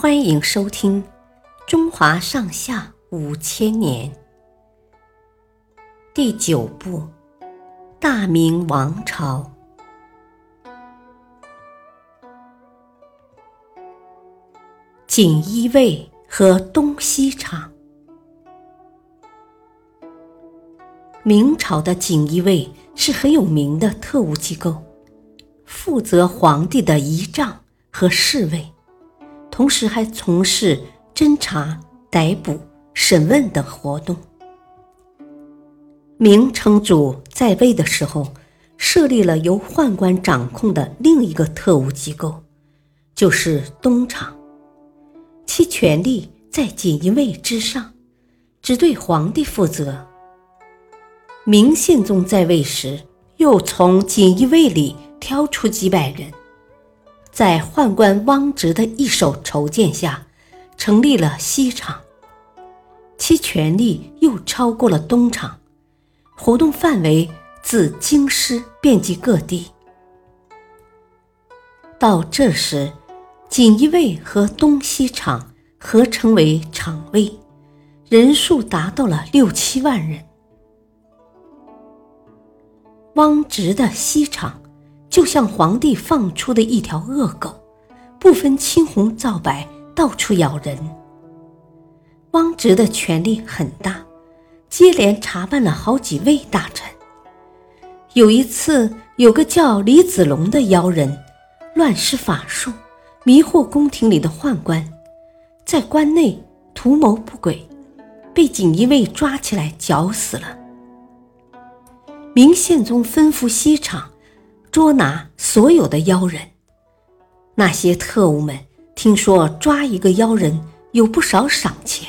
欢迎收听《中华上下五千年》第九部《大明王朝》。锦衣卫和东西厂。明朝的锦衣卫是很有名的特务机构，负责皇帝的仪仗和侍卫。同时还从事侦查、逮捕、审问等活动。明成祖在位的时候，设立了由宦官掌控的另一个特务机构，就是东厂，其权力在锦衣卫之上，只对皇帝负责。明宪宗在位时，又从锦衣卫里挑出几百人。在宦官汪直的一手筹建下，成立了西厂，其权力又超过了东厂，活动范围自京师遍及各地。到这时，锦衣卫和东西厂合称为厂卫，人数达到了六七万人。汪直的西厂。就像皇帝放出的一条恶狗，不分青红皂白，到处咬人。汪直的权力很大，接连查办了好几位大臣。有一次，有个叫李子龙的妖人，乱施法术，迷惑宫廷里的宦官，在关内图谋不轨，被锦衣卫抓起来绞死了。明宪宗吩咐西厂。捉拿所有的妖人。那些特务们听说抓一个妖人有不少赏钱，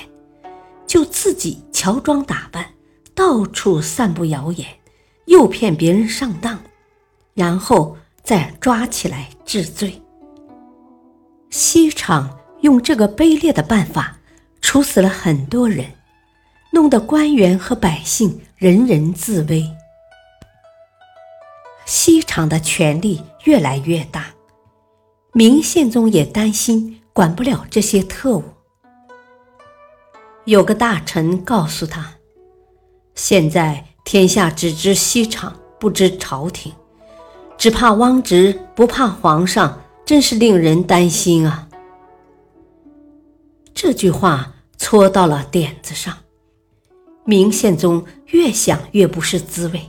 就自己乔装打扮，到处散布谣言，诱骗别人上当，然后再抓起来治罪。西厂用这个卑劣的办法处死了很多人，弄得官员和百姓人人自危。西厂的权力越来越大，明宪宗也担心管不了这些特务。有个大臣告诉他：“现在天下只知西厂，不知朝廷，只怕汪直，不怕皇上，真是令人担心啊！”这句话戳到了点子上，明宪宗越想越不是滋味。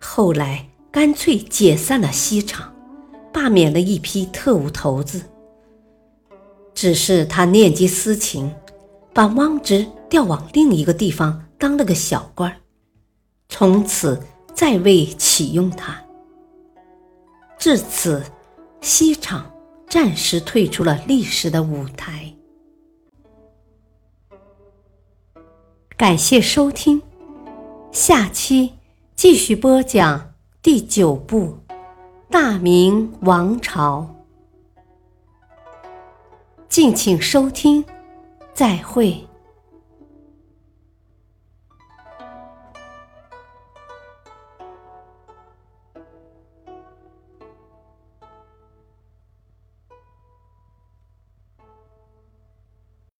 后来。干脆解散了西厂，罢免了一批特务头子。只是他念及私情，把汪直调往另一个地方当了个小官，从此再未启用他。至此，西厂暂时退出了历史的舞台。感谢收听，下期继续播讲。第九部，大明王朝。敬请收听，再会。